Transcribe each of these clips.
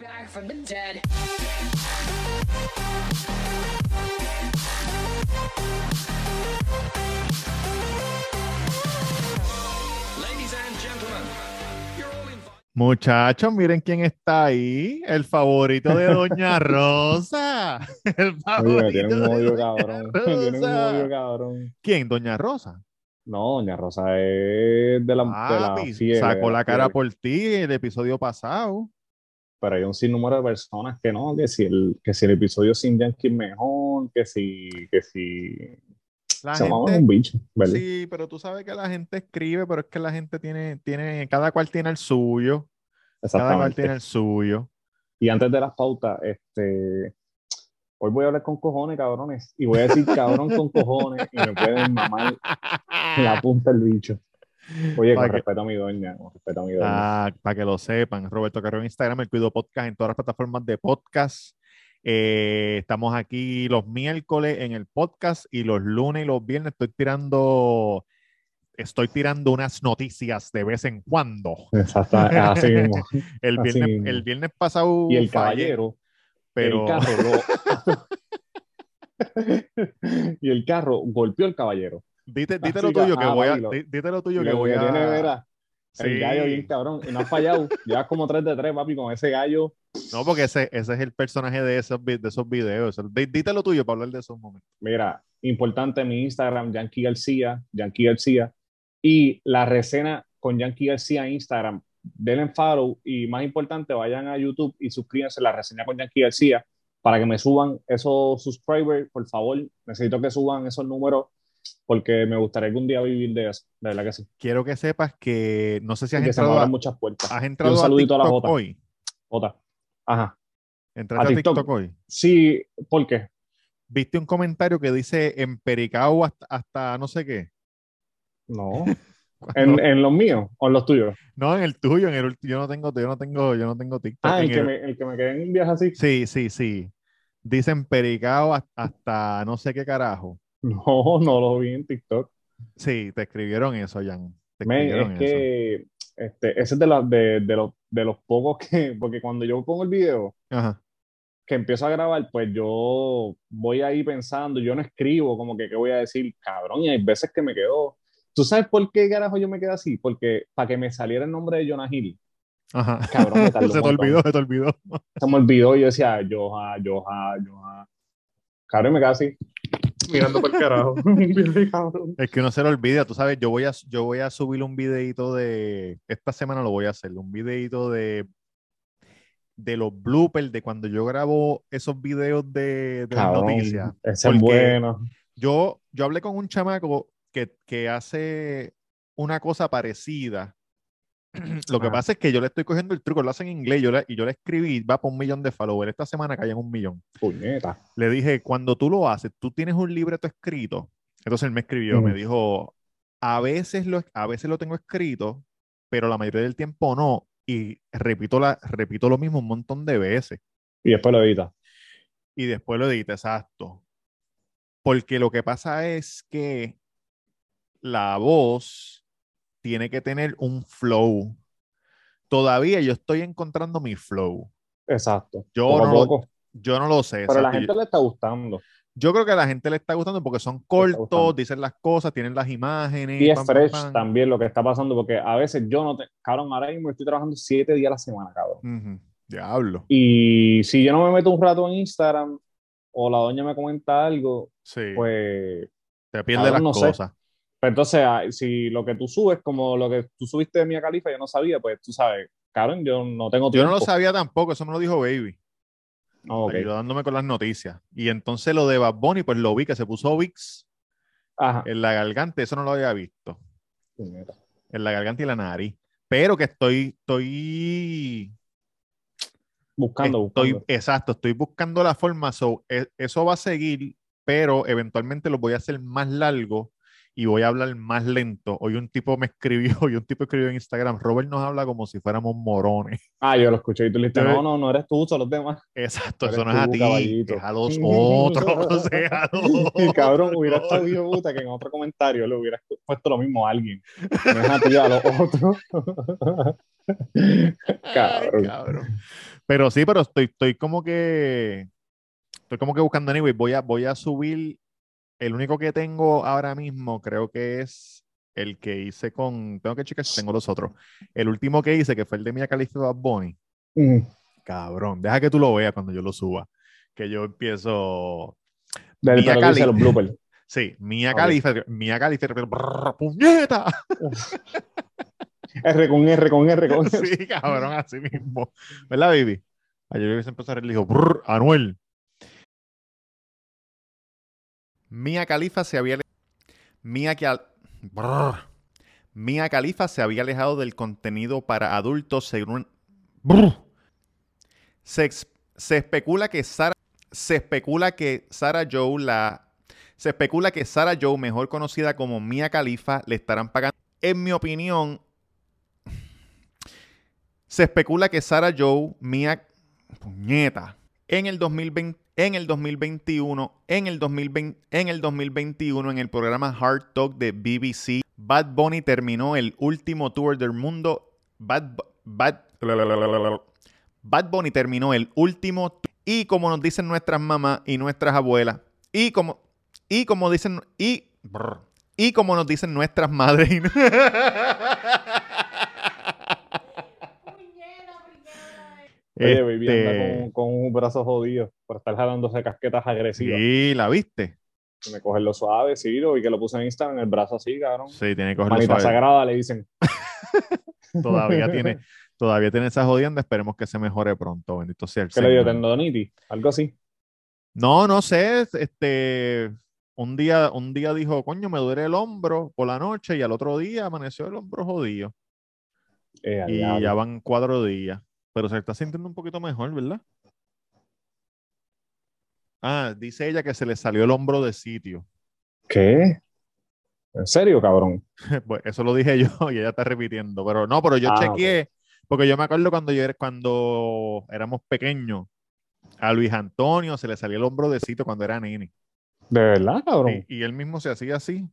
back from the dead. Ladies and gentlemen, you're all invited. Muchachos, miren quién está ahí. El favorito de Doña Rosa. El Oye, favorito tiene un de odio Doña cabrón. Me tiene un Rosa. odio cabrón. ¿Quién? Doña Rosa. No, Doña Rosa es de la, de la fiebre, sacó la cara por ti el episodio pasado. Pero hay un sinnúmero de personas que no, que si el, que si el episodio sin Yankee es mejor, que si, que si La se gente, un bicho, ¿verdad? sí, pero tú sabes que la gente escribe, pero es que la gente tiene, tiene, cada cual tiene el suyo. Cada cual tiene el suyo. Y antes de las pautas, este, hoy voy a hablar con cojones, cabrones, y voy a decir cabrón con cojones y me pueden mamar la punta del bicho. Oye, con que- respeto a mi doña, con respeto a mi doña. Ah, para que lo sepan, Roberto Carrero en Instagram, el Cuido Podcast en todas las plataformas de podcast. Eh, estamos aquí los miércoles en el podcast y los lunes y los viernes estoy tirando, estoy tirando unas noticias de vez en cuando. Exacto, así mismo. El Así viernes, mismo. el viernes pasado Y el caballero, pero el carro lo- y el carro golpeó al caballero. Dite, dite lo tuyo que ah, voy a, dite lo tuyo que voy a. tiene, verá, Sí. el gallo bien cabrón. Y no ha fallado. Llevas como 3 de 3, papi, con ese gallo. No, porque ese, ese es el personaje de esos, de esos videos. Di- Dite lo tuyo para hablar de esos momentos. Mira, importante mi Instagram, Yankee García, Yankee García. Y la reseña con Yankee García en Instagram. Denle follow y más importante, vayan a YouTube y suscríbanse a la reseña con Yankee García para que me suban esos subscribers, por favor. Necesito que suban esos números porque me gustaría algún día vivir de eso. De verdad que sí. Quiero que sepas que no sé si has Y que se me entrado, a, muchas puertas. has Y entrado un a saludito a la TikTok Jota. hoy. Otra. Ajá. ¿Entraste ¿A a TikTok? Hoy? Sí, ¿por qué? ¿Viste un comentario que dice empericao hasta, hasta no sé qué? No. ¿En, en los míos o en los tuyos? No, en el tuyo, en el yo no tengo, yo no tengo, yo no tengo TikTok. Ah, el que, el- me, el que me quedé en un viaje así. Sí, sí, sí. Dice empericao hasta, hasta no sé qué carajo. No, no lo vi en TikTok. Sí, te escribieron eso, Jan. Te Men, escribieron es que este, ese es de, la- de, de los, de los pocos que, porque cuando yo pongo el video. Ajá. que empiezo a grabar, pues yo voy ahí pensando, yo no escribo como que qué voy a decir, cabrón, y hay veces que me quedo. ¿Tú sabes por qué carajo yo me quedé así? Porque para que me saliera el nombre de Jonah Hill, Ajá. Cabrón, me se te olvidó, se te olvidó. se me olvidó y yo decía, Joha, Joha, Joha. Y me así, mirando por el carajo. Es que uno se lo olvida, tú sabes, yo voy a, yo voy a subir un videito de, esta semana lo voy a hacer, un videito de, de los bloopers, de cuando yo grabo esos videos de, de las noticias. ese es bueno. Yo, yo hablé con un chamaco que, que hace una cosa parecida. Lo que Ajá. pasa es que yo le estoy cogiendo el truco, lo hace en inglés, yo le, y yo le escribí, va por un millón de followers, esta semana cae en un millón. Puñeta. Le dije, cuando tú lo haces, tú tienes un libreto escrito. Entonces él me escribió, me Mm. dijo, a veces lo, a veces lo tengo escrito, pero la mayoría del tiempo no. Y repito, la, repito lo mismo un montón de veces. Y después lo edita. Y después lo edita, exacto. Porque lo que pasa es que la voz tiene que tener un flow. Todavía yo estoy encontrando mi flow. Exacto. Yo no lo-. Yo no lo sé. Pero a la gente le está gustando. Yo creo que a la gente le está gustando porque son cortos, dicen las cosas, tienen las imágenes. Y es pam, fresh pam. también lo que está pasando, porque a veces yo no te. Cabrón, ahora mismo estoy trabajando siete días a la semana, cabrón. Ujú, Diablo. Y si yo no me meto un rato en Instagram o la doña me comenta algo, Sí. pues. te pierde cabrón, las no sé. Pues entonces, ah, si lo que tú subes, como lo que tú subiste de Mia Califa, yo no sabía, pues tú sabes, cabrón, yo no tengo Yo tiempo. no lo sabía tampoco, eso me lo dijo Baby, ok. ayudándome con las noticias. Y entonces lo de Bad Bunny, pues lo vi que se puso VIX Ajá. en la garganta, eso no lo había visto. En la garganta y la nariz. Pero que estoy, estoy, Buscando, estoy, buscando. exacto, estoy buscando la forma. so, e- eso va a seguir, pero eventualmente lo voy a hacer más largo y voy a hablar más lento. Hoy un tipo me escribió, y un tipo escribió en Instagram, Robert nos habla como si fuéramos morones. Ah, yo lo escuché y tú le dijiste, no, no, no eres tú, son los demás. Exacto, eso no es a tú, ti, caballito. es a los otros, es a los Y cabrón, hubiera estado bien puta que en otro comentario le hubiera puesto lo mismo a alguien. No es a ti, a los otros. Ay, cabrón. cabrón. Pero sí, pero estoy, estoy como que estoy como que buscando anyway. Voy a, voy a subir. El único que tengo ahora mismo creo que es el que hice con. Tengo que checar si tengo los otros. El último que hice, que fue el de Mia Khalifa Bad Bunny. Mm. Cabrón, deja que tú lo veas cuando yo lo suba. Que yo empiezo. Desde Mia Khalifa. los bloopers. Sí, Mia. Khalifa, Mia Khalifa, brrr, puñeta. R con R con R con R. Sí, cabrón, así mismo. ¿Verdad, baby? Ayer se empezó a reír y le dijo, "Brr, Anuel. Mia Khalifa se había... Mia, que al- Brr. Mia Khalifa se había alejado del contenido para adultos según... Se, se especula que Sara... Se especula que Sarah Joe, la... Se especula que Sarah Joe, mejor conocida como Mia Khalifa, le estarán pagando... En mi opinión, se especula que Sarah Joe, Mia, puñeta, en el 2020, en el 2021, en el 2020, en el 2021 en el programa Hard Talk de BBC, Bad Bunny terminó el último tour del mundo. Bad, Bad, Bad Bunny terminó el último y como nos dicen nuestras mamás y nuestras abuelas y como y como dicen y y como nos dicen nuestras madres Oye, baby, anda Este, con, con un brazo jodido por estar jalándose casquetas agresivas. Sí, la viste. Me cogen lo suave, sí, lo vi que lo puse en Instagram, el brazo así, cabrón. Sí, tiene que cogerlo Manita suave. sagrada, le dicen. Todavía tiene, todavía tiene esa jodienda. Esperemos que se mejore pronto. Bendito sea el ¿Qué le dio? ¿Tendonitis? Algo así. No, no sé. Este, un día, un día dijo, coño, me duele el hombro por la noche y al otro día amaneció el hombro jodido. Eh, Y ya van cuatro días. Pero se está sintiendo un poquito mejor, ¿verdad? Ah, dice ella que se le salió el hombro de sitio. ¿Qué? ¿En serio, cabrón? Pues eso lo dije yo y ella está repitiendo. Pero no, pero yo Ah, chequeé, porque yo me acuerdo cuando yo era, cuando éramos pequeños, a Luis Antonio se le salía el hombro de sitio cuando era nene. ¿De verdad, cabrón? Y, y él mismo se hacía así,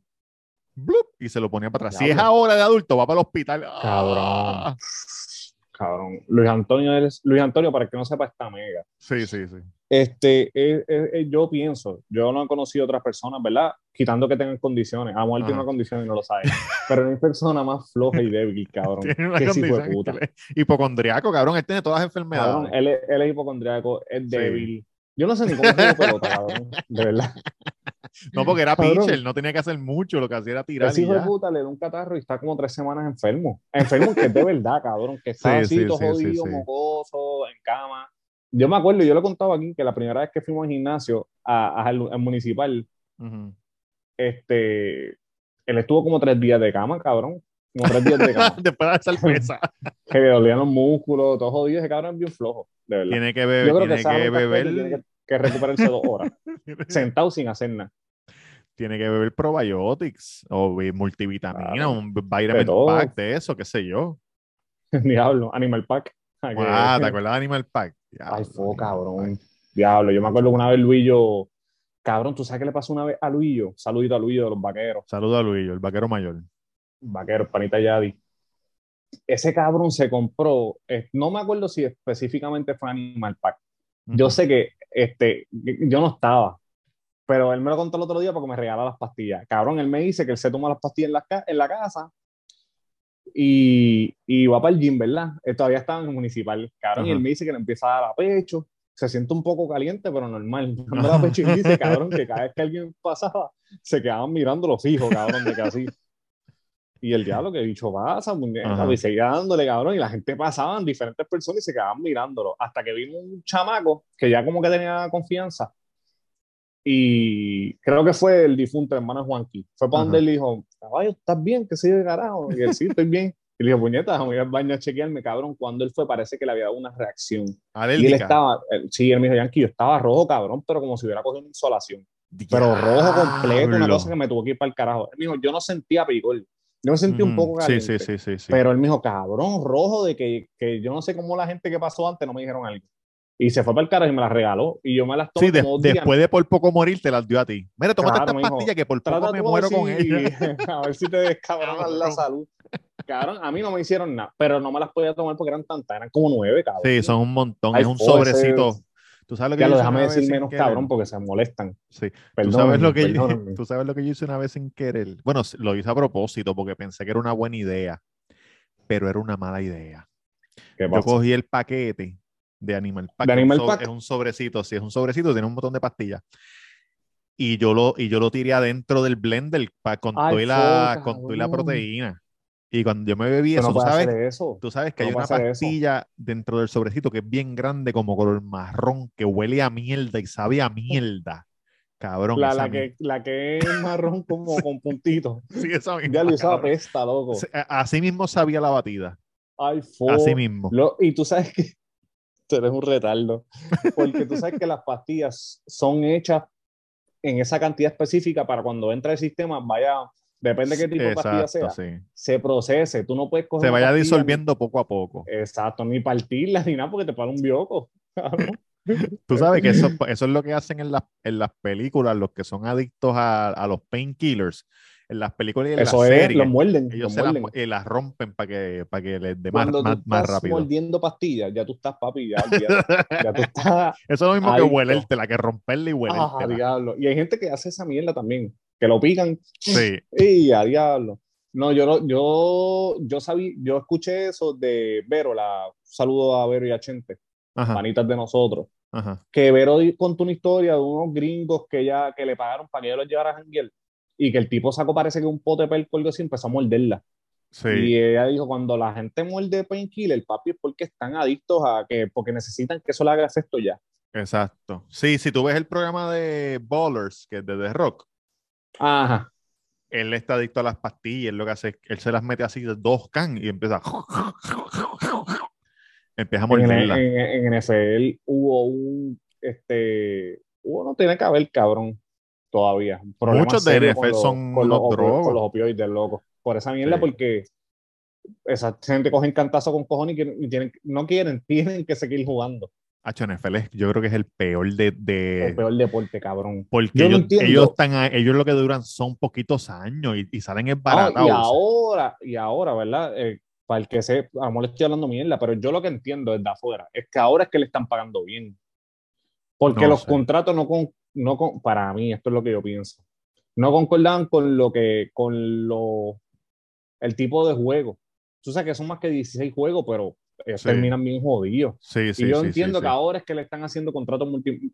¡blup! y se lo ponía para atrás. Si es ahora de adulto, va para el hospital. ¡Ah! Cabrón. Luis Antonio, eres, Luis Antonio, para que no sepa, está mega. Sí, sí, sí. Este, eh, eh, yo pienso, yo no he conocido otras personas, ¿verdad? Quitando que tengan condiciones. A él tiene una condición y no lo sabe. Pero no hay persona más floja y débil, cabrón. Tiene una que puta. hipocondriaco, cabrón. Él tiene todas las enfermedades. Cabrón, él, es- él es hipocondriaco, es Sí. débil. Yo no sé ni cómo juega pelota, cabrón. De verdad. No, porque era Cabrón. pitcher, no tenía que hacer mucho, lo que hacía era tirar Ese hijo de puta le da un catarro y está como tres semanas enfermo. Enfermo que es de verdad, cabrón. Que está Sí, así, sí, todo sí, jodido, mocoso, en cama. Yo me acuerdo, yo lo contaba aquí, que la primera vez que fuimos al gimnasio, a- a- al al municipal, Ujú. este, él estuvo como tres días de cama, cabrón. Como tres días de cama. Después de esa pesa. que le dolían los músculos, todo jodido. Ese cabrón es bien flojo, de verdad. tiene que Yo beber, creo que tiene que y beber, tiene que, que recuperarse dos horas, sentado sin hacer nada. Tiene que beber probiotics o vi- multivitamina, Claro. un vitamin pack de eso, qué sé yo. Diablo, Animal Pack. Ah, que- Ah, ¿te acuerdas de Animal Pack? Ay, Diablo, fue Animal cabrón. Diablo, yo me acuerdo que una vez Luillo, cabrón, ¿tú sabes qué le pasó una vez a Luillo? Saludito a Luillo de los vaqueros, Saludo a Luillo, el vaquero mayor. vaqueros, panita Yadi. Ese cabrón se compró, eh, no me acuerdo si específicamente fue Animal Pack. Yo sé que este, yo no estaba, pero él me lo contó el otro día porque me regala las pastillas. Cabrón, él me dice que él se toma las pastillas en la, ca- en la casa y, y va para el gym, ¿verdad? Él todavía estaba en el municipal, cabrón, y Ajá. él me dice que le empieza a dar a pecho. Se siente un poco caliente, pero normal. No me da pecho y dice, cabrón, que cada vez que alguien pasaba, se quedaban mirando los hijos, cabrón, de que así. Y el diablo, que bicho pasa, muñeca, Ajá. y seguía dándole, cabrón, y la gente pasaban, diferentes personas, y se quedaban mirándolo. Hasta que vino un chamaco que ya como que tenía confianza. Y creo que fue el difunto hermano Juanqui. Fue para Ajá. donde él dijo, caballo, ¿estás bien? ¿Qué se de carajo? Y él, sí, estoy bien. Y le dijo, puñeta, voy al baño a chequearme, cabrón. Cuando él fue, parece que le había dado una reacción. Y él Alérgica. estaba, él- sí, él me dijo, Yankee, yo estaba rojo, cabrón, pero como si hubiera cogido una insolación. pero rojo completo, una cosa que me tuvo que ir para el carajo. Él me dijo, yo no sentía picor, yo me sentí un Ujú. poco Sí, caliente. sí, sí, sí, sí. Pero él me dijo, cabrón, rojo, de que, que yo no sé cómo la gente que pasó antes no me dijeron algo. Y se fue para el carajo y me las regaló. Y yo me las tomé Sí, de- como después de por poco morir, te las dio a ti. Mira, tómate Claro, dijo, pastillas que por poco me muero con ellas. A ver si te descabronas la salud. Cabrón, a mí no me hicieron nada, pero no me las podía tomar porque eran tantas, eran como nueve, cabrón. Sí, son un montón. Ay, es un sobrecito. Tú sabes lo que Ya yo lo déjame decir menos querer? cabrón porque se molestan. Sí. ¿Tú sabes, lo que yo, tú sabes lo que yo hice una vez sin querer. Bueno, lo hice a propósito porque pensé que era una buena idea, pero era una mala idea. ¿Qué Yo cogí el paquete de Animal Pack. ¿De Animal so- Pack? Es un sobrecito, sí, es un sobrecito, tiene un montón de pastillas. Y yo lo, y yo lo tiré adentro del blender pa- con, Ay, toda la, con toda la proteína. Y cuando yo me bebí eso, no tú sabes, eso. tú sabes que no hay una hacer eso. pastilla dentro del sobrecito que es bien grande, como color marrón, que huele a mierda y sabe a mierda. Cabrón. La, la, que, la que es marrón como con puntitos. Sí, esa misma, Ya lo usaba pesta, loco. Sí, Así mismo sabía la batida. Ay, fo. Así mismo. Lo- y tú sabes que tú eres un retardo. Porque tú sabes que las pastillas son hechas en esa cantidad específica para cuando entra el sistema, vaya, depende de qué tipo de pastilla sea, Exacto, sí. se procese. Tú no puedes coger. Se vaya disolviendo poco a poco. ni- Exacto, ni partirla ni nada porque te para un bioco. Tú sabes que eso, eso es lo que hacen en las, en las películas, los que son adictos a, a los painkillers. En las películas y en Eso las es, series, los muerden. ellos los se las, muerden. eh, las rompen para que, para que les dé más, más, tú más estás rápido. mordiendo pastillas, ya tú estás, papi, ya, ya, ya tú estás. Eso es lo mismo Adicto. que huelértela, que romperla y Ah, huelértela. diablo. Y hay gente que hace esa mierda también, que lo pican sí, y a diablo. No, yo yo, yo sabía, yo escuché eso de Vero, la saludo a Vero y a Chente, ajá, panitas de nosotros, ajá. que Vero contó una historia de unos gringos que ya, que le pagaron para que ellos los llevaran a janguear y que el tipo sacó parece que un pote de perco algo así y empezó a morderla. Sí, Y ella dijo, cuando la gente muerde painkiller, papi, es porque están adictos a que, porque necesitan que eso le hagas esto ya. exacto. Sí, si tú ves el programa de Ballers, que es de The Rock, Ajá. él está adicto a las pastillas, lo que hace es que él se las mete así de dos can y empieza empieza a En, morderla. en, en NFL hubo un, este, hubo, no tiene que haber, cabrón, todavía. Muchos de NFL son con los, drogos. con los opioides, loco. Por esa mierda, Sí. porque esa gente coge cantazo con cojones y, tienen, no quieren, tienen que seguir jugando. Hacho, NFL es- yo creo que es el peor de, de- El peor deporte, cabrón. porque yo ellos, están a- ellos lo que duran son poquitos años y, y salen Ah, esbaratados. y ahora, y ahora, ¿verdad? Eh, para el que se, a lo mejor le estoy hablando mierda, pero yo lo que entiendo desde afuera es que ahora es que le están pagando bien. Porque No los sé. contratos no con, no con, para mí, esto es lo que yo pienso, no concordaban con lo que, con lo, el tipo de juego. Tú sabes que son más que 16 juegos, pero ellos Sí. terminan bien jodidos. Sí, sí, y yo entiendo que ahora es que le están haciendo contratos multi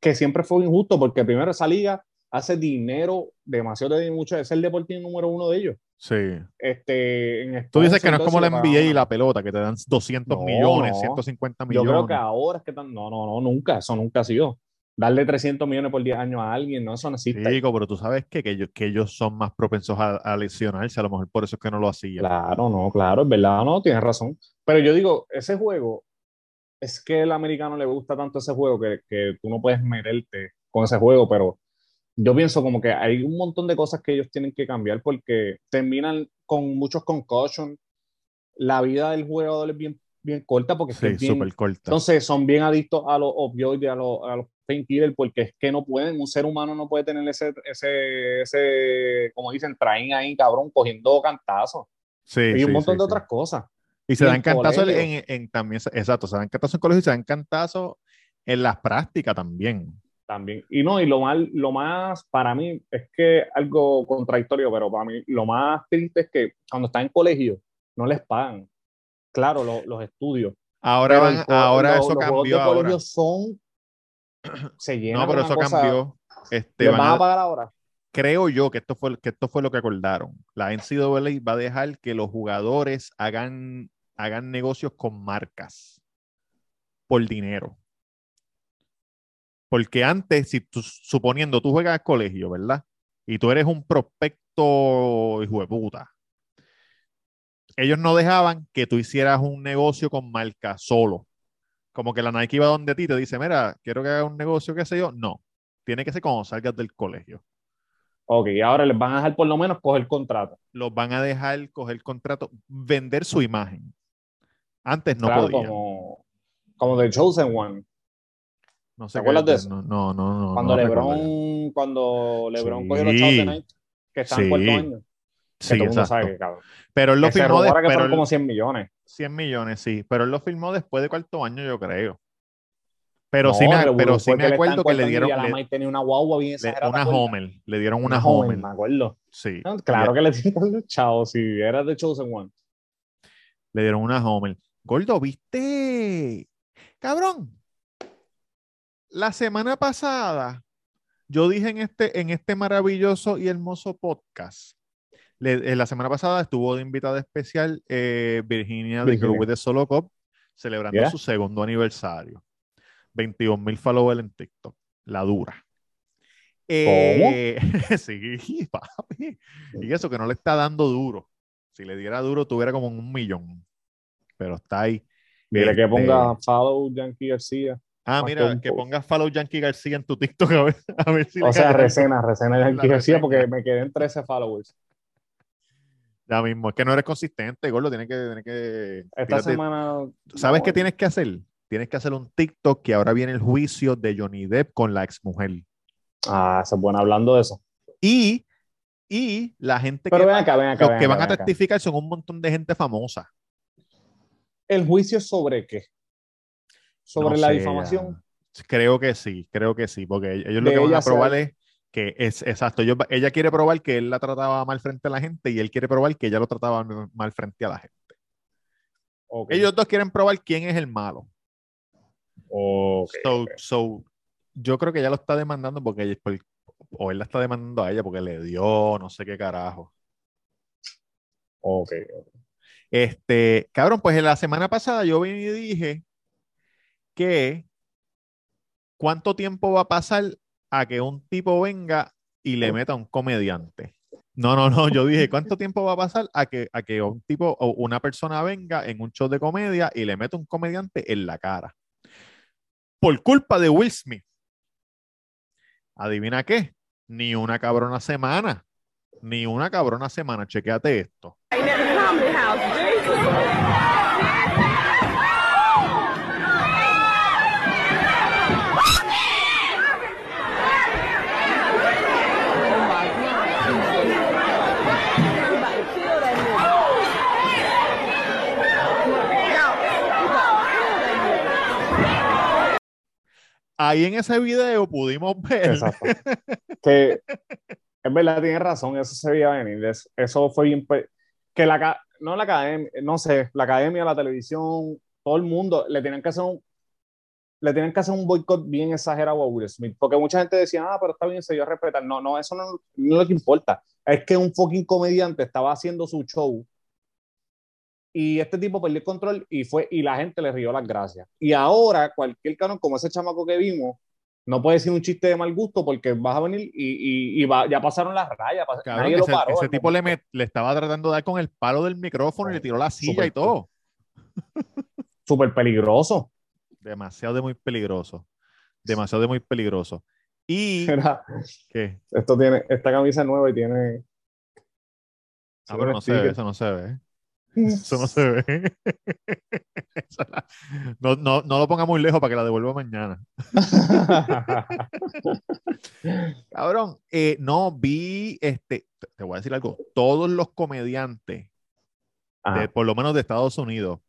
que siempre fue injusto, porque primero esa liga hace dinero, demasiado de mucho, es el deportivo número uno de ellos. Sí. Este, en Tú dices que no es como la NBA y la pelota, que te dan 200 No, millones, no. 150 Yo millones. creo que ahora es que están. No, no, no, nunca. Eso nunca ha sido. Darle 300 millones por 10 años a alguien, no, eso no existe. Chico, pero tú sabes que, que, ellos, que ellos son más propensos a, a lesionarse, a lo mejor por eso es que no lo hacían. Claro, no, claro, es verdad, no, tienes razón. Pero yo digo, ese juego, es que el americano le gusta tanto ese juego que, que tú no puedes meterte con ese juego, pero yo pienso como que hay un montón de cosas que ellos tienen que cambiar porque terminan con muchos concussions. La vida del jugador es bien, bien corta porque Sí, es bien, corta. Entonces son bien adictos a los opioides, a a los painkillers, porque es que no pueden, un ser humano no puede tener ese, ese, ese como dicen, traen ahí, cabrón, cogiendo cantazos. sí, y sí, un montón sí, de otras cosas. Y se y dan en cantazos en, en también, exacto, se dan cantazos en colegio y se dan cantazos en las prácticas también. También. Y no, y lo mal, lo más, para mí, es que algo contradictorio, pero para mí lo más triste es que cuando están en colegio, no les pagan. Claro, lo- los estudios. Ahora, van, ahora los- eso los cambió ahora. colegio son. Se llenan. No, pero eso cosa- cambió. Este, ¿Les van van a- a pagar ahora? creo yo que esto fue que esto fue lo que acordaron. La NCAA va a dejar que los jugadores hagan, hagan negocios con marcas por dinero. Porque antes, si tú, suponiendo tú juegas al colegio, ¿verdad? Y tú eres un prospecto hijo de puta. Ellos no dejaban que tú hicieras un negocio con marca solo. Como que la Nike iba donde ti y te dice, mira, quiero que haga un negocio, qué sé yo. No. Tiene que ser cuando salgas del colegio. Ok, ahora les van a dejar por lo menos coger contrato. Los van a dejar coger contrato, vender su imagen. Antes no Claro, podían. como, como The Chosen One. No sé ¿Te acuerdas de es, eso? No, no, no. Cuando no LeBron, cuando LeBron Sí. cogió los chavos de Nike, que están en Sí. cuarto año. Que Sí, todo el mundo exacto. sabe que, cabrón. Pero él lo Que se firmó, de- rumora que pero él- como 100 millones. 100 millones, sí. Pero él lo firmó después de cuarto año, yo creo. Pero No, sí me, pero sí me acuerdo que le dieron la le- tenía una guagua bien le- exagerada. una ¿te acuerdas? Homer. Le dieron una, Una Homer. me acuerdo. Sí. No, Claro que le dieron chavos, si era The Chosen One. Le dieron una Homer. Gordo, ¿viste? Cabrón. La semana pasada, yo dije en este, en este maravilloso y hermoso podcast. Le- eh, la semana pasada estuvo de invitada especial eh, Virginia de. Girl with the Solo Cup, celebrando Yeah. su segundo aniversario. 21 mil followers en TikTok. La dura. Eh, sí, papi. Y eso que no le está dando duro. Si le diera duro, tuviera como un millón. Pero está ahí. Dile que Este, ponga follow Yankee García. Ah, mira, que que pongas follow Yankee García en tu TikTok a ver, a ver si le O sea, recena, recena Yankee García porque me quedé en 13 followers. Ya mismo, es que no eres consistente, Gordo, tienes que, tienes que Esta semana. ¿Sabes no, qué tienes que hacer? Tienes que hacer un TikTok que ahora viene el juicio de Johnny Depp con la exmujer. Ah, es bueno hablando de eso. Y, y la gente Pero que, ven acá, ven acá. los ven que acá, van a testificar son un montón de gente famosa. ¿El juicio sobre qué? ¿Sobre No la sé, difamación? Creo que sí, creo que sí, porque ellos lo que van a probar es que es exacto. ellos- ella quiere probar que él la trataba mal frente a la gente y él quiere probar que ella lo trataba mal frente a la gente. Ellos dos quieren probar quién es el malo. Ok. So, so, yo creo que ella lo está demandando porque ella, por- o él la está demandando a ella porque le dio no sé qué carajo. Ok. Este, cabrón, pues en la semana pasada yo vine y dije que cuánto tiempo va a pasar a que un tipo venga y le meta a un comediante. No, no, no, yo dije, ¿cuánto tiempo va a pasar a que, a que un tipo o una persona venga en un show de comedia y le meta un comediante en la cara? Por culpa de Will Smith. ¿Adivina qué? Ni una cabrona semana. Ni una cabrona semana. Chequéate esto. Ahí en ese video pudimos ver. Exacto. que es verdad, tienes razón, eso se veía venir. es- Eso fue bien. Que la, no la academia, no sé, la academia, la televisión, todo el mundo le tienen que hacer un. Le tienen que hacer un boicot bien exagerado a Will Smith, porque mucha gente decía, ah, pero está bien, se dio a respetar. No, no, eso no, no es lo que importa. Es que un fucking comediante estaba haciendo su show y este tipo perdió el control y fue y la gente le rió las gracias. Y ahora cualquier canon como ese chamaco que vimos no puede decir un chiste de mal gusto porque vas a venir y, y, y va- ya pasaron las rayas. pas- Cabrón, nadie lo ese, paró. ese al tipo le, met- le estaba tratando de dar con el palo del micrófono y le tiró la silla y todo. Súper peligroso. Demasiado de muy peligroso. Demasiado de muy peligroso. Y Mira, ¿qué? esto tiene, esta camisa es nueva y tiene. Ah, pero no se ve, eso no se ve. Eso no se ve. La- no, no, no lo ponga muy lejos para que la devuelva mañana. Cabrón, eh, no vi, este, te- voy a decir algo, todos los comediantes, de, por lo menos de Estados Unidos,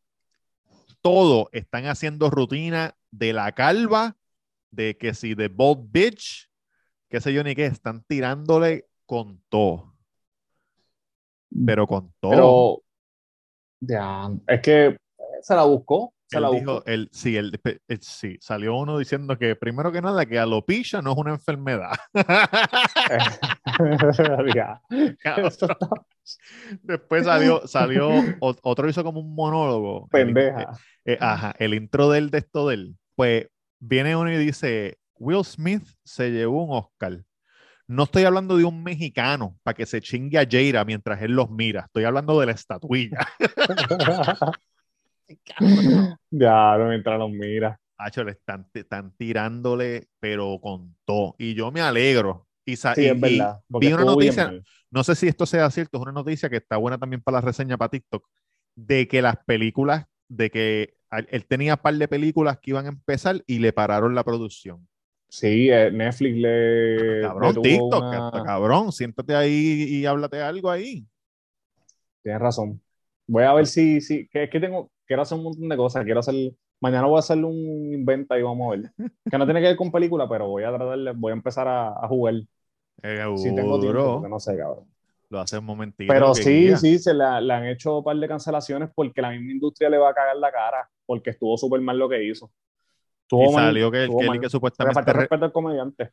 todos están haciendo rutina de la calva, de que si de Bold Bitch, qué sé yo ni qué, están tirándole con todo. Pero con todo. Pero. Ya, es que se la buscó. Se Él la dijo, buscó. él, sí, él, eh, sí, salió uno diciendo que primero que nada que alopecia no es una enfermedad. Ya. Después salió, salió, otro hizo como un monólogo. El- pendeja. eh, ajá, el intro del de esto de él. Pues viene uno y dice, Will Smith se llevó un Oscar. No estoy hablando de un mexicano para que se chingue a Jaira mientras él los mira. Estoy hablando de la estatuilla. ya, no mientras los mira. Hacho, le están, tirándole, pero con todo. Y yo me alegro. Y, Sí, y- es y verdad. porque vi una noticia, no sé si esto sea cierto, es una noticia que está buena también para la reseña para TikTok, de que las películas, de que él tenía un par de películas que iban a empezar y le pararon la producción. Sí, eh, Netflix le. Cabrón, le TikTok, una- cabrón, siéntate ahí y háblate algo ahí. Tienes razón. Voy a ver si, si que es que tengo, quiero hacer un montón de cosas, quiero hacer, mañana voy a hacer un inventa y vamos a ver. Que no tiene que ver con película, pero voy a tratar de- voy a empezar a, a jugar si tengo tiempo, no sé, cabrón. Lo hace un momentito. Pero sí, sí, se le, le han hecho un par de cancelaciones porque la misma industria le va a cagar la cara, porque estuvo súper mal lo que hizo. Y mal, salió que, estuvo que, mal. supuestamente falta re- respeto al comediante.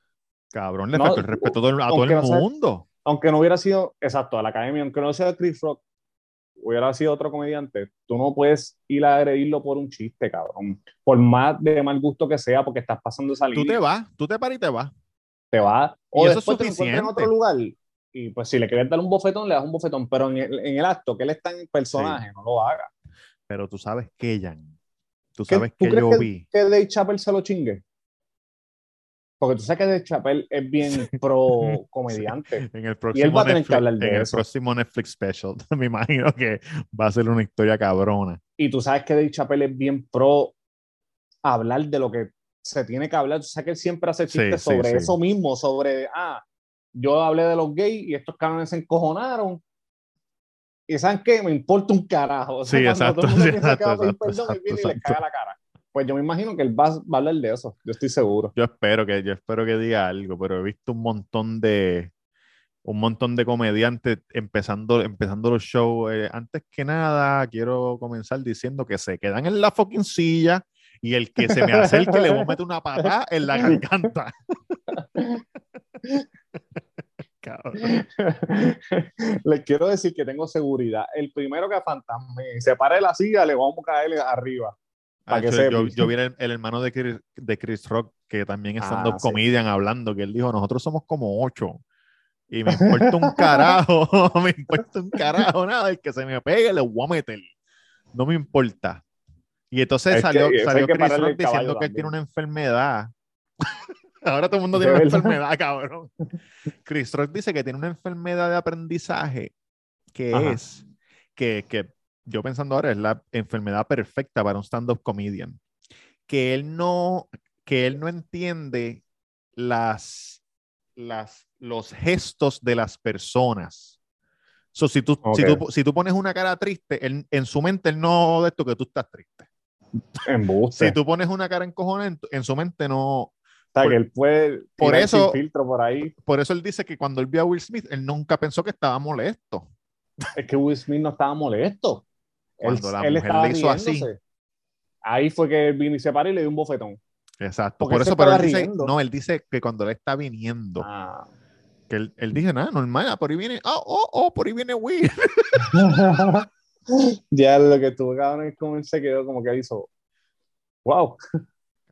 cabrón, le No, faltó el respeto a todo el, el sea- mundo. Aunque no hubiera sido, exacto, a la academia, aunque no sea Chris Rock, hubiera sido otro comediante, tú no puedes ir a agredirlo por un chiste, cabrón. Por más de mal gusto que sea, porque estás pasando esa Tú línea. te vas, tú te paras y te vas. te vas. O Y eso es después te lo encuentras en suficiente. otro lugar. Y pues si le quieres dar un bofetón, le das un bofetón. Pero en el, en el acto, que él está en personaje, no lo haga. Pero tú sabes que, Jan, tú ¿Qué- sabes ¿Tú que crees yo que, vi. que Dave Chappelle se lo chingue? Porque tú sabes que Dave Chappelle es bien pro comediante. En el Y él próximo va a tener que Netflix, hablar de en el próximo Netflix special, me imagino que va a ser una historia cabrona. Y tú sabes que Dave Chappelle es bien pro hablar de lo que se tiene que hablar. Tú sabes que él siempre hace chistes sí, sobre sí. eso mismo, sobre, ah, yo hablé de los gays y estos cabrones se encojonaron. Y ¿saben qué? Me importa un carajo. O sea, Sí, exacto, todo el mundo sí, exacto, él viene y le exacto, caga la cara. Pues yo me imagino que él va, va a hablar de eso. Yo estoy seguro. Yo espero que, yo espero que diga algo, pero he visto un montón de un montón de comediantes empezando, empezando los shows. Eh, antes que nada, quiero comenzar diciendo que se quedan en la fucking silla y el que se me acerque le voy a meter una patada en la garganta. Cabrón. Les quiero decir que tengo seguridad. El primero que fantasme se pare de la silla, le vamos a caer arriba. Para que yo, sepas. yo vi el, el hermano de Chris, de Chris Rock, que también es Ah, stand-up sí. comedian, hablando, que él dijo, nosotros somos como ocho. Y me importa un carajo, me importa un carajo, nada, el que se me pegue le voy a meter. No me importa. Y entonces Es que salió, hay salió que Chris Rock diciendo que él tiene una enfermedad. Ahora todo el mundo ¿De tiene una verdad? enfermedad, cabrón. Chris Rock dice que tiene una enfermedad de aprendizaje que Ajá. es que, que yo pensando ahora es la enfermedad perfecta para un stand-up comedian. Que él no, que él no entiende las, las, los gestos de las personas. So, si, tú, si, Ok. tú, si tú pones una cara triste, él- en su mente él no de esto que tú estás triste. Si tú pones una cara encojonada, en, en su mente no, sea, por- que él puede por eso- filtro por ahí. por eso él dice que cuando él vio a Will Smith, él nunca pensó que estaba molesto. Es que Will Smith no estaba molesto. Él, Cuando la él mujer estaba le hizo así. Ahí fue que él vino y se paró y le dio un bofetón. Exacto. Porque por eso, pero él dice, no, él dice que cuando él está viniendo, Ah. que él, él dice, nada, normal, ah, por ahí viene, oh, oh, oh, por ahí viene Will. ya lo que tuvo cabrón es como él se quedó como que él hizo. Wow,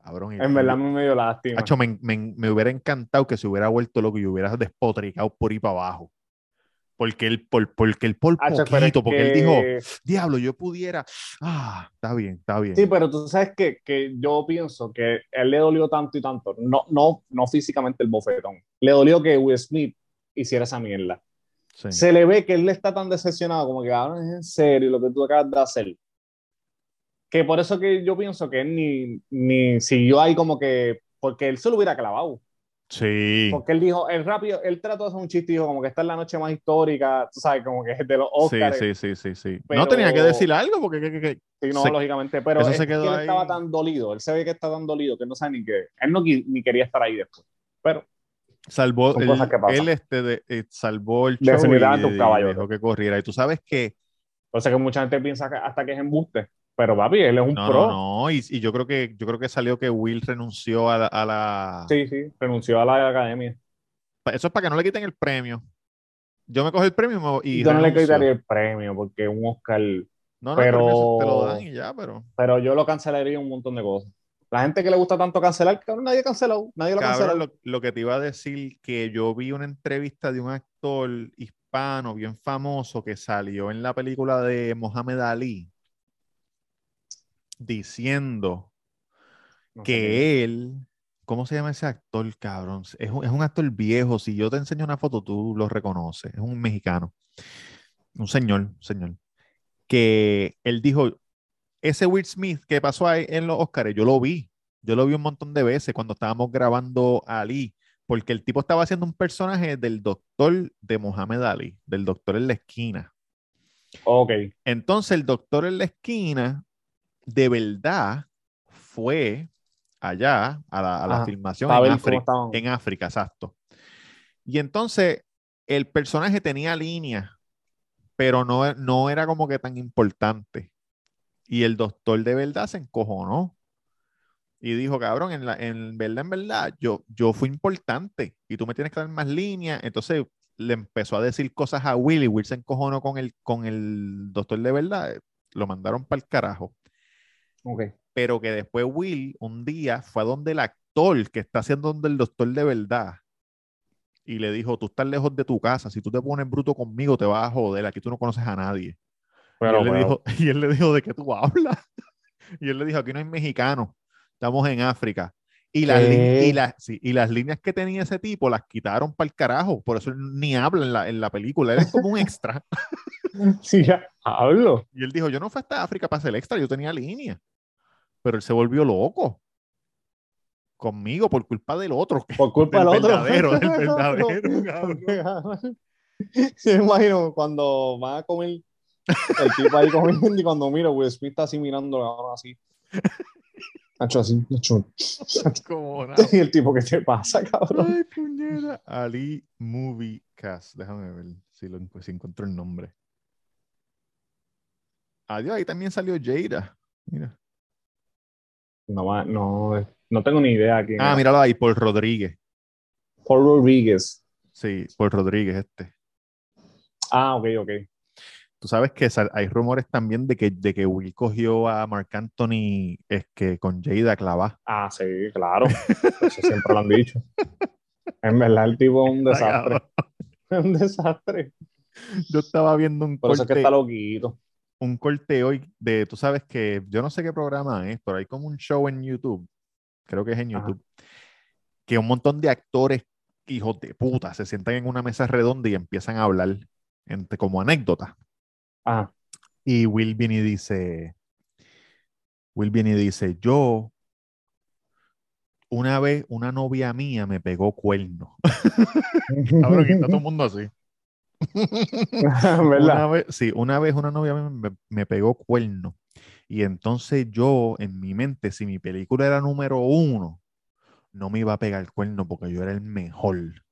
Cabrón, y- en verdad me dio lástima. Hacho, me, me- me hubiera encantado que se hubiera vuelto loco y hubiera despotricado por ahí para abajo. Porque él por, porque él por Hacho, poquito, porque él que- dijo, diablo, yo pudiera. Ah, está bien, está bien. Sí, pero tú sabes que, que yo pienso que él le dolió tanto y tanto, no, no, no físicamente el bofetón, le dolió que Will Smith hiciera esa mierda. Sí. Se le ve que él está tan decepcionado, como que ahora es en serio lo que tú acabas de hacer. Que por eso que yo pienso que él ni, ni siguió ahí como que, porque él se lo hubiera clavado. Sí. Porque él dijo, el rápido, él trató de hacer un chiste dijo como que esta es la noche más histórica, tú sabes, como que es de los Sí, Oscars. sí, sí, sí, sí. Pero- No tenía que decir algo porque que- que- que- Sí, no, Se- lógicamente, pero es se quedó que él ahí. estaba tan dolido, él se ve que está tan dolido que él no sabe ni que, él no ni quería estar ahí después. Pero salvó el- él este de- eh, salvó el show y, Definitivamente un y caballo. dejó que corriera. Y tú sabes que yo sé que mucha gente piensa que hasta que es embuste, pero papi, él es un no, pro. no, no. Y, y yo creo que yo creo que salió que Will renunció a la, a la- Sí, sí, renunció a la academia. Eso es para que no le quiten el premio. Yo me cojo el premio y yo no le quitaría el premio porque un Oscar, No, no, pero- el premio te lo dan y ya, pero pero yo lo cancelaría un montón de cosas. La gente que le gusta tanto cancelar, cabrón, nadie canceló, nadie lo canceló. lo, lo que te iba a decir, que yo vi una entrevista de un actor hispano bien famoso que salió en la película de Mohamed Ali diciendo No sé que él, ¿cómo se llama ese actor, cabrón? Es un, es un actor viejo. Si yo te enseño una foto, tú lo reconoces. Es un mexicano. Un señor, señor. Que él dijo, ese Will Smith que pasó ahí en los Oscars, yo lo vi. Yo lo vi un montón de veces cuando estábamos grabando Ali, porque el tipo estaba haciendo un personaje del doctor de Mohamed Ali, del doctor en la esquina. Ok. Entonces el doctor en la esquina, de verdad, fue allá a la, a la Ajá, filmación en África, en África, exacto. Y entonces el personaje tenía líneas, pero no, no era como que tan importante. Y el doctor de verdad se encojonó. Y dijo, cabrón, en, la, en verdad, en verdad, yo, yo fui importante y tú me tienes que dar más líneas. Entonces le empezó a decir cosas a Will y Will se encojonó con el, con el doctor de verdad. Lo mandaron para el carajo. Pero que después Will un día fue a donde el actor que está haciendo donde el doctor de verdad y le dijo, tú estás lejos de tu casa, si tú te pones bruto conmigo te vas a joder, aquí tú no conoces a nadie. Pero, y, él le dijo, y él le dijo, ¿de qué tú hablas? Y él le dijo, aquí no hay mexicanos, estamos en África. Y las, y, las, sí, y las líneas que tenía ese tipo las quitaron para el carajo, por eso ni habla en la, en la película, él es como un extra. Sí, ya hablo. Y él dijo, yo no fui hasta África para ser extra, yo tenía línea. Pero él se volvió loco conmigo por culpa del otro. Por culpa del, otro. verdadero, del verdadero, cabrón. Sí, me imagino cuando van a comer el tipo ahí comiendo y cuando miro, Will Smith está así mirando ahora así. Nacho así, Nacho. Como nada. Y el tipo, ¿qué te pasa, cabrón? Ay, puñera. Ali Movie Cast. Déjame ver si, lo, si encuentro el nombre. Adiós, ahí también salió Jada. Mira. No, no, no tengo ni idea quién Ah, era. míralo ahí, Paul Rodríguez. Paul Rodriguez. Sí, Paul Rodríguez este. Ah, ok, ok. Tú sabes que hay rumores también de que, de que Will cogió a Mark Anthony es que con Jada clavá. Ah, sí, claro. Eso siempre lo han dicho. En verdad, el tipo es un desastre. un desastre. Yo estaba viendo un Por eso es que está loquito. Un corte hoy de, tú sabes que yo no sé qué programa es, pero hay como un show en YouTube, creo que es en Ajá. YouTube, que un montón de actores, hijos de puta, se sientan en una mesa redonda y empiezan a hablar entre, como anécdota. Ah, Y Will viene y dice, Will viene y dice, yo, una vez una novia mía me pegó cuerno. Cabrón, y está todo el mundo así. Una vez, sí, una vez una novia me, me pegó cuerno. Y entonces yo, en mi mente, si mi película era número uno, no me iba a pegar cuerno porque yo era el mejor.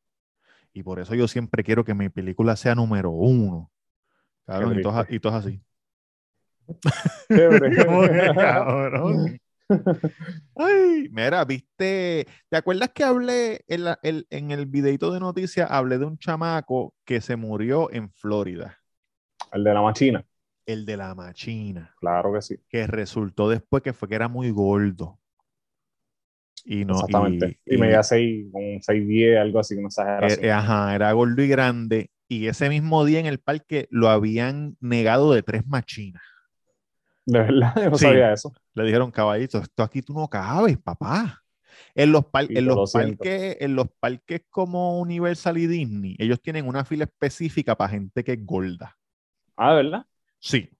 Y por eso yo siempre quiero que mi película sea número uno. Y y todos así. Cabrón. Ay, mira, viste, ¿te acuerdas que hablé en, la- el- en el videito de noticias? Hablé de un chamaco que se murió en Florida, El de la machina. el de la machina, Claro que sí. que resultó después que fue que era muy gordo. Y no, Exactamente. y, Y, y- medía 6, un 6'10, algo así, una exageración. eh, eh, ajá, era gordo y grande. Y ese mismo día en el parque lo habían negado de tres machinas. De verdad, yo no Sí. sabía eso. Le dijeron, caballito, esto aquí tú no cabes, papá. En los, par- Sí, en lo los siento. parques, en los parques como Universal y Disney, ellos tienen una fila específica para gente que es gorda. Ah, ¿de verdad? Sí.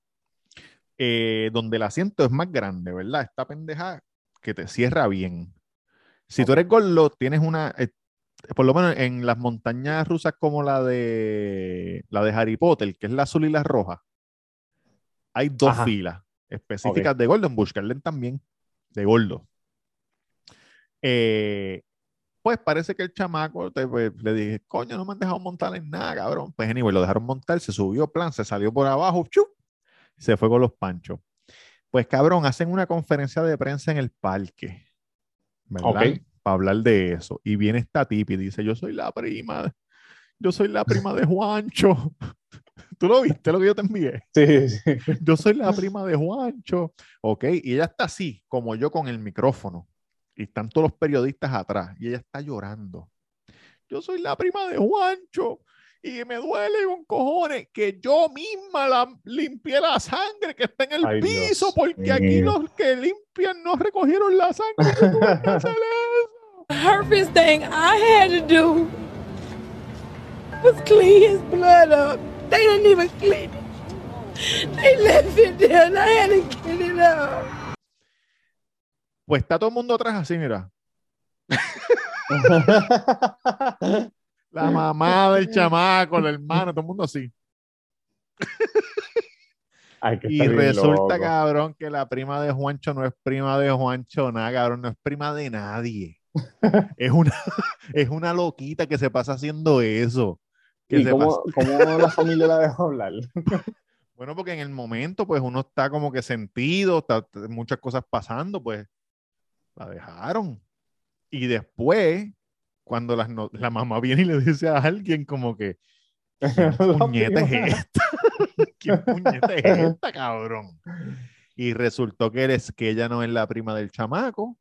Eh, donde el asiento es más grande, ¿verdad? Esta pendeja que te cierra bien. Si tú eres gordo, tienes una, eh, por lo menos en las montañas rusas como la de la de Harry Potter, que es la azul y la roja, hay dos Ajá. filas específicas de gordo, en Busch Gardens también, de gordo. Eh, pues parece que el chamaco te- pues, le dije, coño, no me han dejado montar en nada, cabrón. Pues anyway, lo dejaron montar, se subió, plan, se salió por abajo, ¡chup! y se fue con los panchos. Pues cabrón, hacen una conferencia de prensa en el parque, ¿verdad? Ok. Para hablar de eso. Y viene esta tipa y dice, yo soy la prima, yo soy la prima de Juancho. ¿Tú lo viste lo que yo te envié? Sí, sí. Yo soy la prima de Juancho. Ok, y ella está así, como yo con el micrófono. Y están todos los periodistas atrás. Y ella está llorando. Yo soy la prima de Juancho. y me duele un cojones que yo misma la limpié la sangre que está en el Ay, Dios piso porque aquí mío. los que limpian no recogieron la sangre. Tuve que hacer eso. The thing I had to do was clean his blood up. They didn't even clean it. They left it there and I had to clean it up. Pues está todo el mundo atrás así, mira. La mamá del chamaco, el hermano, todo el mundo así. Ay, Y resulta, cabrón, que la prima de Juancho no es prima de Juancho, nada, cabrón, no es prima de nadie. es una, es una loquita que se pasa haciendo eso. ¿Y cómo, cómo la familia la dejó hablar? Bueno, porque en el momento, pues uno está como que sentido, está está muchas cosas pasando, pues la dejaron. Y después, cuando las no- la mamá viene y le dice a alguien como que, ¿quién puñeta es esta? ¿Quién puñeta es esta, cabrón? Y resultó que, eres, que ella no es la prima del chamaco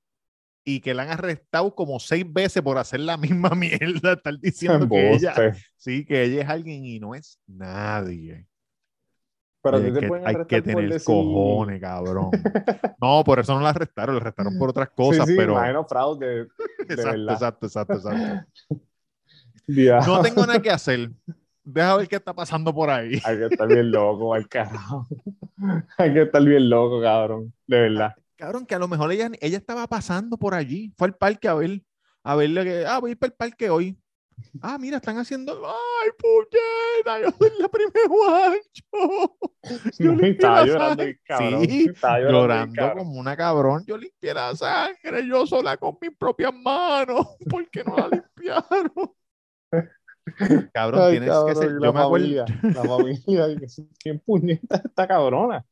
y que la han arrestado como seis veces por hacer la misma mierda, estar diciendo que ella, sí, que ella es alguien y no es nadie. Pero te que hay que tener decir- cojones, cabrón. No, por eso no la arrestaron, la arrestaron por otras cosas, sí, pero. imagino fraude. de exacto, verdad. exacto, exacto, exacto. No tengo nada que hacer. Deja ver qué está pasando por ahí. Hay que estar bien loco, al carajo. Hay que estar bien loco, cabrón. De verdad. Cabrón, que a lo mejor ella, ella estaba pasando por allí. Fue al parque a ver, a verle que, ah, voy a ir para el parque hoy. Ah, mira, están haciendo, ay, puñeta, yo soy la primera guacho. Yo limpié Estaba llorando cabrón. Sí, Estaba llorando, bien llorando cabrón. como una cabrón. Yo limpié la sangre, yo sola con mis propias manos. ¿Por qué no la limpiaron? Cabrón, Ay, tienes que ser. Yo la me acuerdo. la familia, ¿quién puñeta es esta cabrona?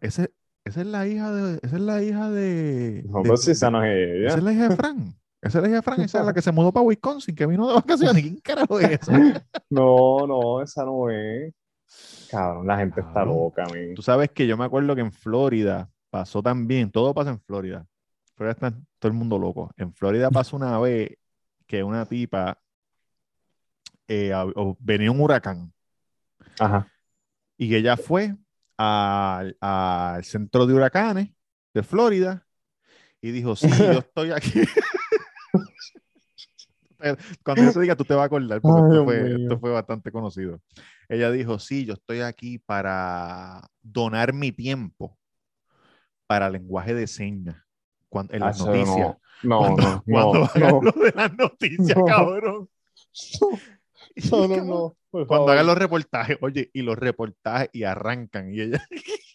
Ese- esa es la hija de. Esa es la hija de. No, de- si esa no es esa es la hija de Fran. Esa es la hija de Fran. Esa es la que se mudó para Wisconsin, que vino de vacaciones. ¿Quién carajo es eso? No, no, esa no es. Cabrón, la gente está loca, man. Tú sabes que yo me acuerdo que en Florida pasó también, todo pasa en Florida. Florida está todo el mundo loco. En Florida pasó una vez que una tipa eh, a- venía un huracán Ajá. y que ella fue al, al centro de huracanes de Florida y dijo, sí, yo estoy aquí. Cuando te diga, tú te vas a acordar, porque Ay, esto, fue, esto fue bastante conocido. Ella dijo, sí, yo estoy aquí para donar mi tiempo para lenguaje de señas cuan- en las noticias. No, cuando no, cuando no, no, lo de las noticias, No. cabrón. No, no, no, por Cuando favor. hagan los reportajes, oye, y los reportajes y arrancan, y ella.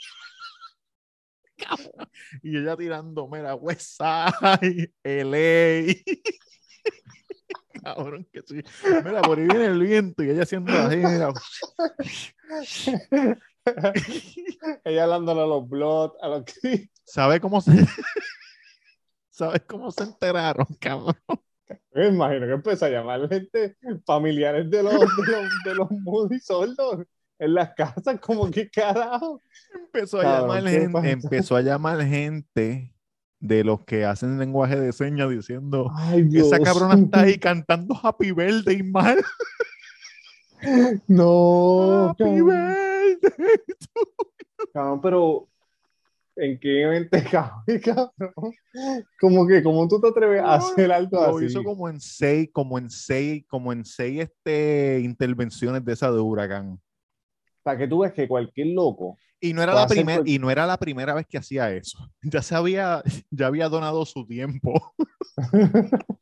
Y ella tirando, mira, Westside, LA. Cabrón, que sí. Mira, por ahí viene el viento y ella haciendo así, mira. Ella hablándole a los blogs, a los que... ¿Sabes cómo se. ¿Sabes cómo se enteraron, cabrón? Me imagino que empezó a llamar gente, familiares de los, de los, de los Moody sordos en las casas, como que carajo. Empezó a Cabrón, llamar ¿qué gente, empezó a llamar gente de los que hacen lenguaje de señas diciendo. Ay. Esa cabrona está ahí cantando Happy Birthday mal. No, Happy cabrón, Birthday. cabrón, pero ¿en qué mente cabe, cabrón? Como que, ¿cómo tú te atreves a hacer algo Lo así? hizo como en seis, como en seis, como en seis este, intervenciones de esa de huracán. Para que tú veas que cualquier loco Y no era la cual- y no era la primera vez que hacía eso. Ya se había, ya había donado su tiempo.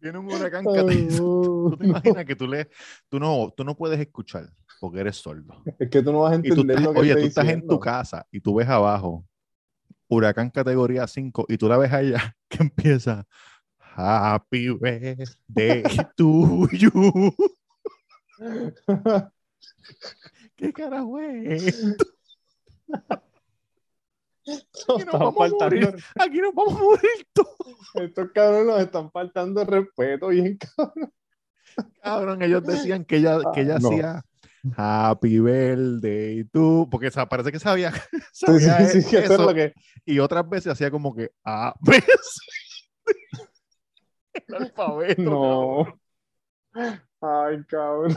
Viene un huracán que te, tú te imaginas que tú le, tú no, tú no puedes escuchar porque eres sordo. Es que tú no vas a entender estás- lo que oye, tú estás en tu casa y tú ves abajo huracán categoría 5 y tú la ves a ella que empieza Happy birthday to you. ¿Qué carajo es? esto? Aquí nos vamos a morir. Aquí nos vamos a morir todos. Estos cabrones nos están faltando respeto bien cabrón. Cabrón, ellos decían que ella, que ella Ah, no. hacía Happy birthday to porque parece que sabía, Sí, sí, sabía sí, que eso es eso, lo que... y otras veces hacía como que ah, ¿ves? el alfabeto. No. cabrón. Ay, cabrón.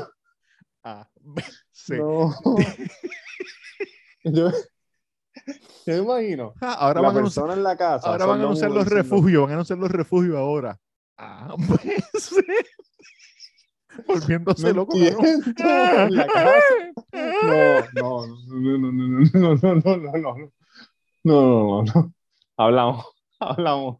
A, B, C. No. yo, yo me imagino. Ah, ahora la van a anunciar, persona en la casa. ahora van a anunciar los refugios, van a anunciar los refugios ahora. A, B, C. Volviéndose No loco. no, no, no, no, no, no, no, no, no, no, no, no. Hablamos, hablamos.